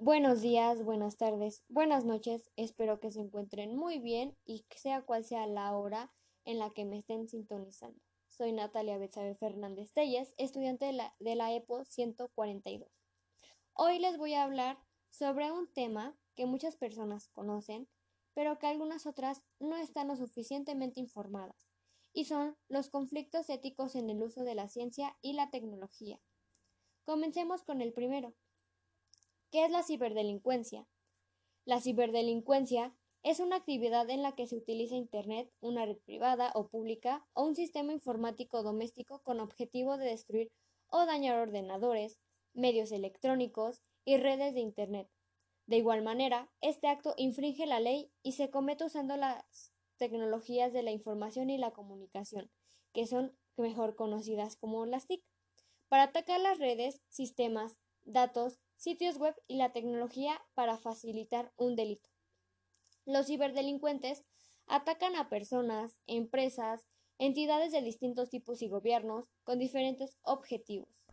Buenos días, buenas tardes, buenas noches. Espero que se encuentren muy bien y sea cual sea la hora en la que me estén sintonizando. Soy Natalia Betsabe Fernández Telles, estudiante de la, de la EPO 142. Hoy les voy a hablar sobre un tema que muchas personas conocen, pero que algunas otras no están lo suficientemente informadas, y son los conflictos éticos en el uso de la ciencia y la tecnología. Comencemos con el primero. ¿Qué es la ciberdelincuencia? La ciberdelincuencia es una actividad en la que se utiliza Internet, una red privada o pública o un sistema informático doméstico con objetivo de destruir o dañar ordenadores, medios electrónicos y redes de Internet. De igual manera, este acto infringe la ley y se comete usando las tecnologías de la información y la comunicación, que son mejor conocidas como las TIC, para atacar las redes, sistemas, datos, sitios web y la tecnología para facilitar un delito. Los ciberdelincuentes atacan a personas, empresas, entidades de distintos tipos y gobiernos con diferentes objetivos.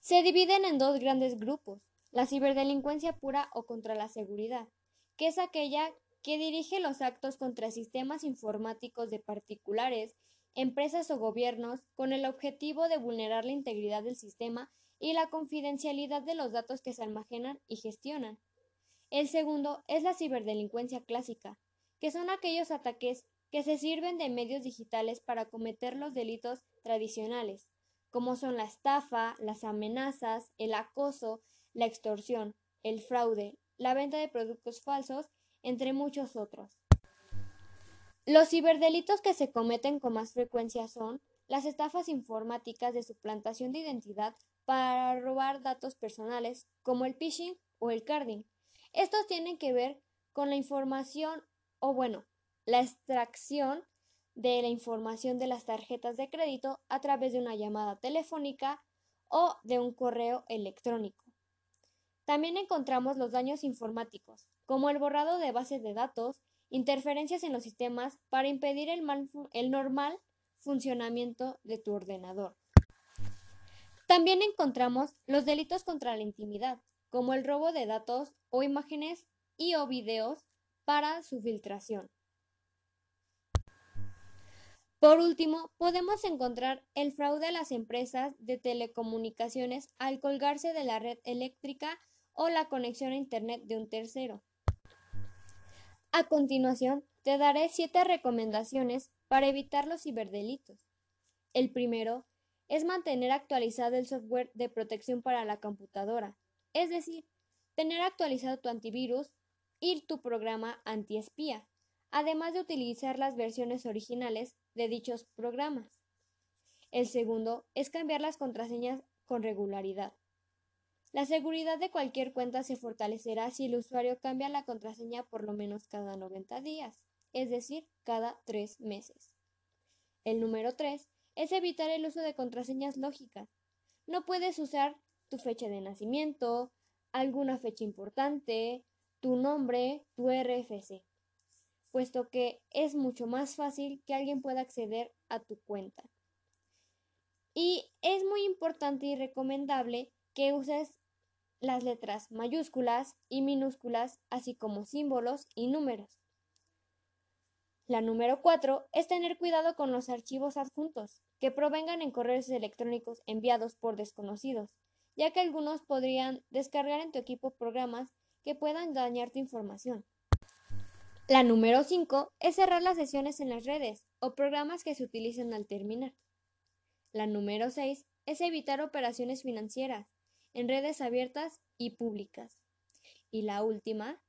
Se dividen en dos grandes grupos, la ciberdelincuencia pura o contra la seguridad, que es aquella que dirige los actos contra sistemas informáticos de particulares, empresas o gobiernos con el objetivo de vulnerar la integridad del sistema y la confidencialidad de los datos que se almacenan y gestionan. El segundo es la ciberdelincuencia clásica, que son aquellos ataques que se sirven de medios digitales para cometer los delitos tradicionales, como son la estafa, las amenazas, el acoso, la extorsión, el fraude, la venta de productos falsos, entre muchos otros. Los ciberdelitos que se cometen con más frecuencia son las estafas informáticas de suplantación de identidad para robar datos personales, como el phishing o el carding. Estos tienen que ver con la información o bueno, la extracción de la información de las tarjetas de crédito a través de una llamada telefónica o de un correo electrónico. También encontramos los daños informáticos, como el borrado de bases de datos, interferencias en los sistemas para impedir el, el normal funcionamiento de tu ordenador. También encontramos los delitos contra la intimidad, como el robo de datos o imágenes y o videos para su filtración. Por último, podemos encontrar el fraude a las empresas de telecomunicaciones al colgarse de la red eléctrica o la conexión a Internet de un tercero. A continuación, te daré siete recomendaciones para evitar los ciberdelitos. El primero es mantener actualizado el software de protección para la computadora, es decir, tener actualizado tu antivirus y tu programa antiespía, además de utilizar las versiones originales de dichos programas. El segundo es cambiar las contraseñas con regularidad. La seguridad de cualquier cuenta se fortalecerá si el usuario cambia la contraseña por lo menos cada 90 días, es decir, cada tres meses. El número 3 es evitar el uso de contraseñas lógicas. No puedes usar tu fecha de nacimiento, alguna fecha importante, tu nombre, tu RFC, puesto que es mucho más fácil que alguien pueda acceder a tu cuenta. Y es muy importante y recomendable que uses las letras mayúsculas y minúsculas, así como símbolos y números. La número 4 es tener cuidado con los archivos adjuntos, que provengan en correos electrónicos enviados por desconocidos, ya que algunos podrían descargar en tu equipo programas que puedan dañar tu información. La número 5 es cerrar las sesiones en las redes o programas que se utilizan al terminar. La número 6 es evitar operaciones financieras en redes abiertas y públicas. Y la última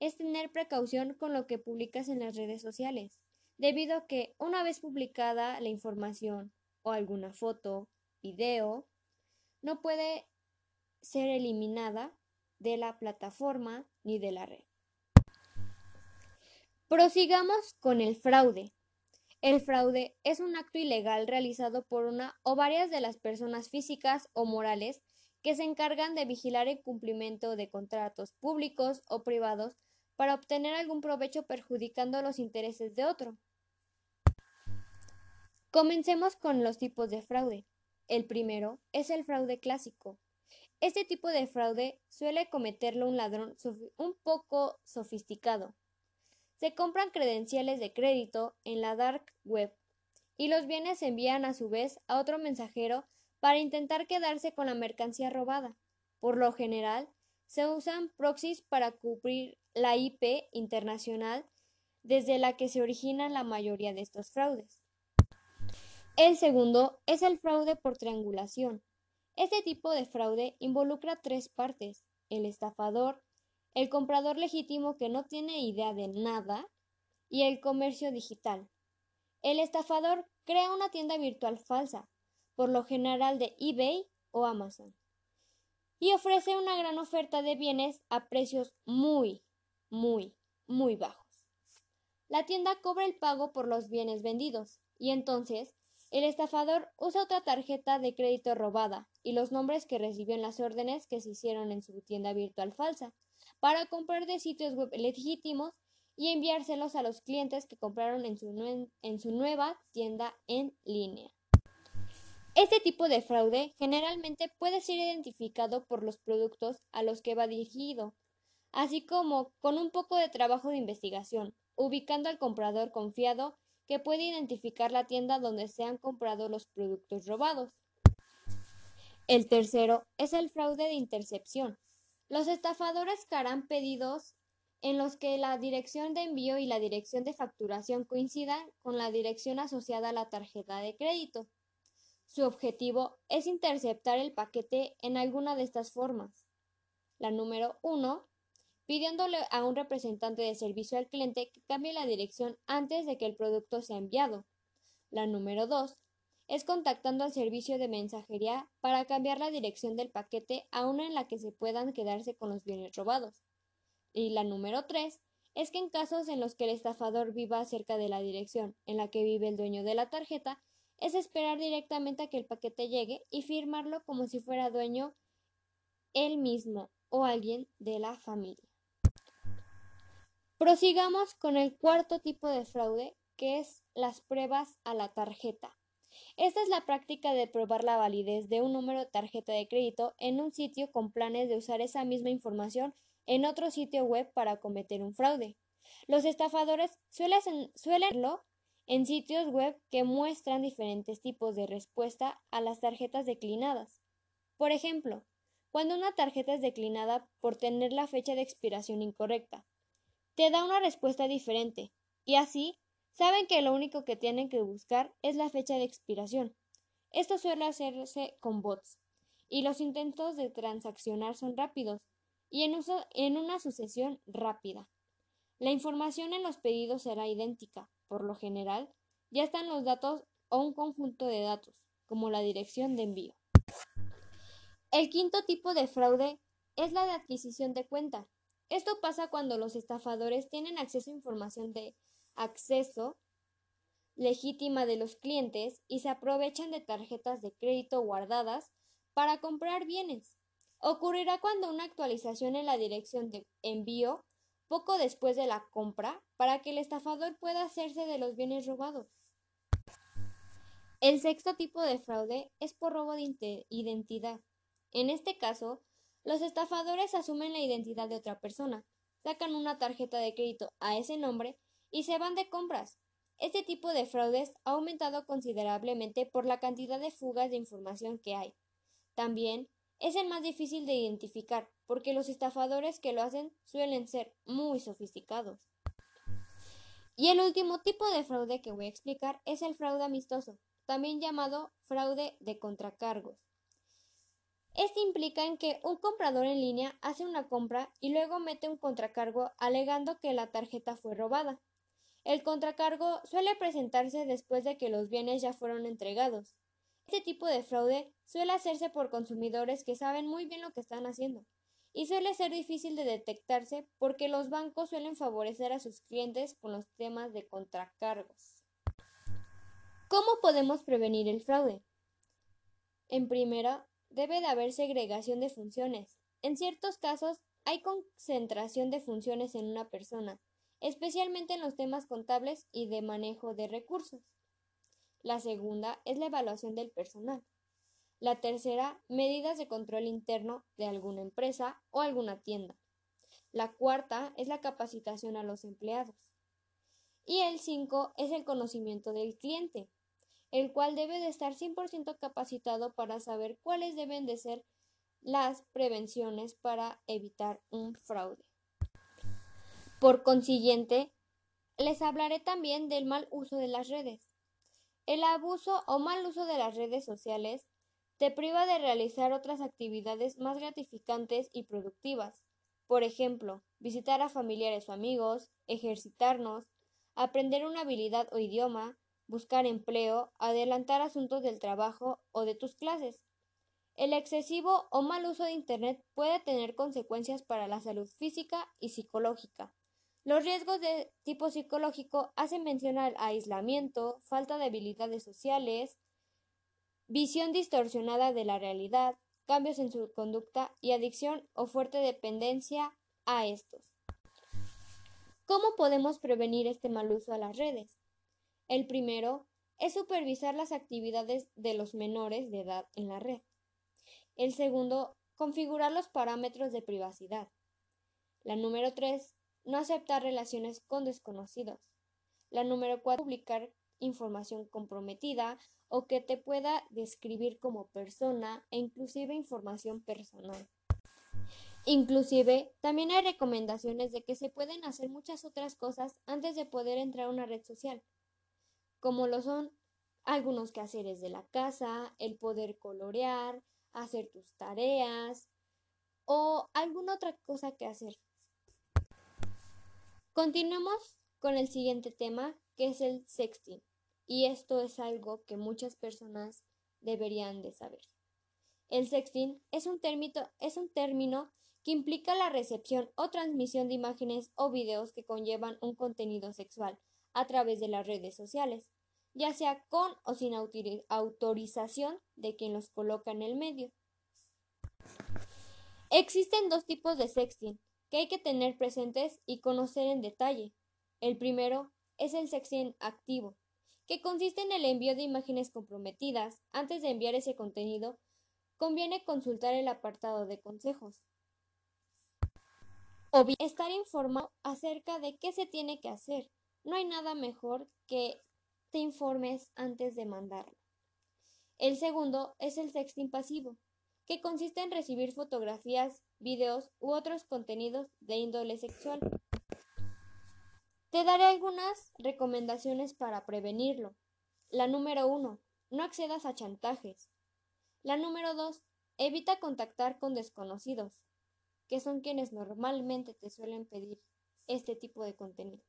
es tener precaución con lo que publicas en las redes sociales, debido a que una vez publicada la información o alguna foto, video, no puede ser eliminada de la plataforma ni de la red. Prosigamos con el fraude. El fraude es un acto ilegal realizado por una o varias de las personas físicas o morales que se encargan de vigilar el cumplimiento de contratos públicos o privados para obtener algún provecho perjudicando los intereses de otro. Comencemos con los tipos de fraude. El primero es el fraude clásico. Este tipo de fraude suele cometerlo un ladrón un poco sofisticado. Se compran credenciales de crédito en la dark web y los bienes se envían a su vez a otro mensajero para intentar quedarse con la mercancía robada. Por lo general, se usan proxies para cubrir la IP internacional desde la que se originan la mayoría de estos fraudes. El segundo es el fraude por triangulación. Este tipo de fraude involucra tres partes, el estafador, el comprador legítimo que no tiene idea de nada y el comercio digital. El estafador crea una tienda virtual falsa, por lo general de eBay o Amazon, y ofrece una gran oferta de bienes a precios muy, muy, muy bajos. La tienda cobra el pago por los bienes vendidos, y entonces el estafador usa otra tarjeta de crédito robada y los nombres que recibió en las órdenes que se hicieron en su tienda virtual falsa para comprar de sitios web legítimos y enviárselos a los clientes que compraron en su, en su nueva tienda en línea. Este tipo de fraude generalmente puede ser identificado por los productos a los que va dirigido, así como con un poco de trabajo de investigación, ubicando al comprador confiado que puede identificar la tienda donde se han comprado los productos robados. El tercero es el fraude de intercepción. Los estafadores harán pedidos en los que la dirección de envío y la dirección de facturación coincidan con la dirección asociada a la tarjeta de crédito. Su objetivo es interceptar el paquete en alguna de estas formas. La número 1 pidiéndole a un representante de servicio al cliente que cambie la dirección antes de que el producto sea enviado. La número 2 es contactando al servicio de mensajería para cambiar la dirección del paquete a una en la que se puedan quedarse con los bienes robados. Y la número 3 es que en casos en los que el estafador viva cerca de la dirección en la que vive el dueño de la tarjeta, es esperar directamente a que el paquete llegue y firmarlo como si fuera dueño él mismo o alguien de la familia. Prosigamos con el cuarto tipo de fraude, que es las pruebas a la tarjeta. Esta es la práctica de probar la validez de un número de tarjeta de crédito en un sitio con planes de usar esa misma información en otro sitio web para cometer un fraude. Los estafadores suelen, suelen en sitios web que muestran diferentes tipos de respuesta a las tarjetas declinadas. Por ejemplo, cuando una tarjeta es declinada por tener la fecha de expiración incorrecta, te da una respuesta diferente, y así saben que lo único que tienen que buscar es la fecha de expiración. Esto suele hacerse con bots, y los intentos de transaccionar son rápidos y en, uso, en una sucesión rápida. La información en los pedidos será idéntica, por lo general, ya están los datos o un conjunto de datos, como la dirección de envío. El quinto tipo de fraude es la de adquisición de cuenta. Esto pasa cuando los estafadores tienen acceso a información de acceso legítima de los clientes y se aprovechan de tarjetas de crédito guardadas para comprar bienes. Ocurrirá cuando una actualización en la dirección de envío poco después de la compra para que el estafador pueda hacerse de los bienes robados. El sexto tipo de fraude es por robo de identidad. En este caso, los estafadores asumen la identidad de otra persona, sacan una tarjeta de crédito a ese nombre y se van de compras. Este tipo de fraudes ha aumentado considerablemente por la cantidad de fugas de información que hay. También es el más difícil de identificar porque los estafadores que lo hacen suelen ser muy sofisticados. Y el último tipo de fraude que voy a explicar es el fraude amistoso, también llamado fraude de contracargos. Este implica en que un comprador en línea hace una compra y luego mete un contracargo alegando que la tarjeta fue robada. El contracargo suele presentarse después de que los bienes ya fueron entregados. Este tipo de fraude suele hacerse por consumidores que saben muy bien lo que están haciendo y suele ser difícil de detectarse porque los bancos suelen favorecer a sus clientes con los temas de contracargos. ¿Cómo podemos prevenir el fraude? En primera, debe de haber segregación de funciones. En ciertos casos hay concentración de funciones en una persona, especialmente en los temas contables y de manejo de recursos. La segunda es la evaluación del personal. La tercera, medidas de control interno de alguna empresa o alguna tienda. La cuarta es la capacitación a los empleados. Y el cinco es el conocimiento del cliente, el cual debe de estar 100% capacitado para saber cuáles deben de ser las prevenciones para evitar un fraude. Por consiguiente, les hablaré también del mal uso de las redes. El abuso o mal uso de las redes sociales te priva de realizar otras actividades más gratificantes y productivas. Por ejemplo, visitar a familiares o amigos, ejercitarnos, aprender una habilidad o idioma, buscar empleo, adelantar asuntos del trabajo o de tus clases. El excesivo o mal uso de Internet puede tener consecuencias para la salud física y psicológica. Los riesgos de tipo psicológico hacen mención al aislamiento, falta de habilidades sociales, visión distorsionada de la realidad, cambios en su conducta y adicción o fuerte dependencia a estos. ¿Cómo podemos prevenir este mal uso a las redes? El primero es supervisar las actividades de los menores de edad en la red. El segundo, configurar los parámetros de privacidad. La número tres, no aceptar relaciones con desconocidos. La número cuatro, publicar información comprometida o que te pueda describir como persona e inclusive información personal. Inclusive, también hay recomendaciones de que se pueden hacer muchas otras cosas antes de poder entrar a una red social, como lo son algunos quehaceres de la casa, el poder colorear, hacer tus tareas o alguna otra cosa que hacer. Continuemos con el siguiente tema, que es el sexting. Y esto es algo que muchas personas deberían de saber. El sexting es un, término, es un término que implica la recepción o transmisión de imágenes o videos que conllevan un contenido sexual a través de las redes sociales, ya sea con o sin autorización de quien los coloca en el medio. Existen dos tipos de sexting que hay que tener presentes y conocer en detalle. El primero es el sexting activo, que consiste en el envío de imágenes comprometidas. Antes de enviar ese contenido, conviene consultar el apartado de consejos. O bien estar informado acerca de qué se tiene que hacer. No hay nada mejor que te informes antes de mandarlo. El segundo es el sexting pasivo, que consiste en recibir fotografías, videos u otros contenidos de índole sexual. Te daré algunas recomendaciones para prevenirlo. La número uno, no accedas a chantajes. La número dos, evita contactar con desconocidos, que son quienes normalmente te suelen pedir este tipo de contenido.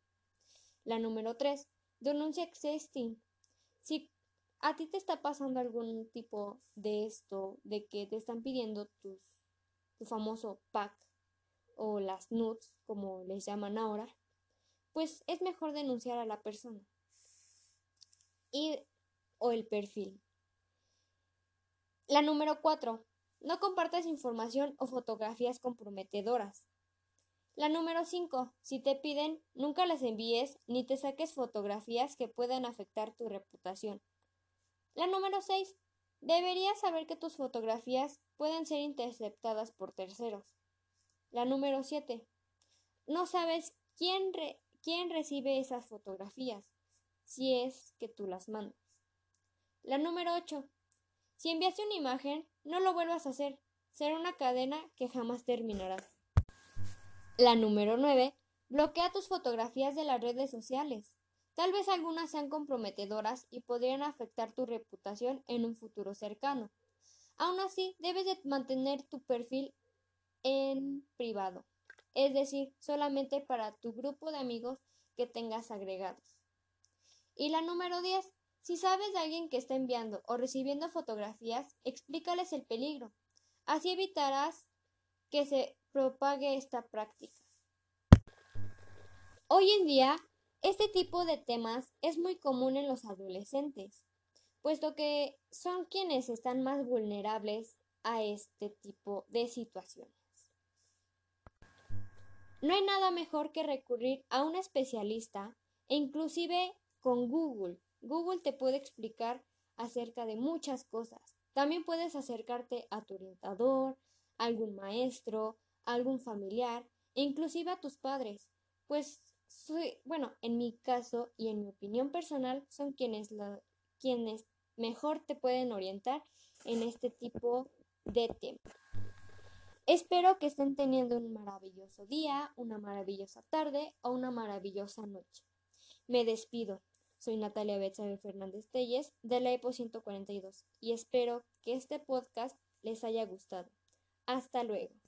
La número tres, denuncia sexting. Si a ti te está pasando algún tipo de esto, de que te están pidiendo tus, tu famoso pack o las nudes, como les llaman ahora, pues es mejor denunciar a la persona y o el perfil. La número 4. No compartas información o fotografías comprometedoras. La número 5. Si te piden, nunca las envíes ni te saques fotografías que puedan afectar tu reputación. La número 6. Deberías saber que tus fotografías pueden ser interceptadas por terceros. La número 7. No sabes quién, quién recibe esas fotografías, si es que tú las mandas. La número 8. Si enviaste una imagen, no lo vuelvas a hacer. Será una cadena que jamás terminará. La número 9. Bloquea tus fotografías de las redes sociales. Tal vez algunas sean comprometedoras y podrían afectar tu reputación en un futuro cercano. Aún así, debes de mantener tu perfil en privado es decir, solamente para tu grupo de amigos que tengas agregados. Y la número 10. Si sabes de alguien que está enviando o recibiendo fotografías, explícales el peligro. Así evitarás que se propague esta práctica. Hoy en día, este tipo de temas es muy común en los adolescentes, puesto que son quienes están más vulnerables a este tipo de situaciones. No hay nada mejor que recurrir a un especialista e inclusive con Google. Google te puede explicar acerca de muchas cosas. También puedes acercarte a tu orientador, a algún maestro, a algún familiar, e inclusive a tus padres, pues bueno, en mi caso y en mi opinión personal son quienes, quienes mejor te pueden orientar en este tipo de temas. Espero que estén teniendo un maravilloso día, una maravillosa tarde o una maravillosa noche. Me despido. Soy Natalia Betsabe Fernández Telles de la EPO 142 y espero que este podcast les haya gustado. Hasta luego.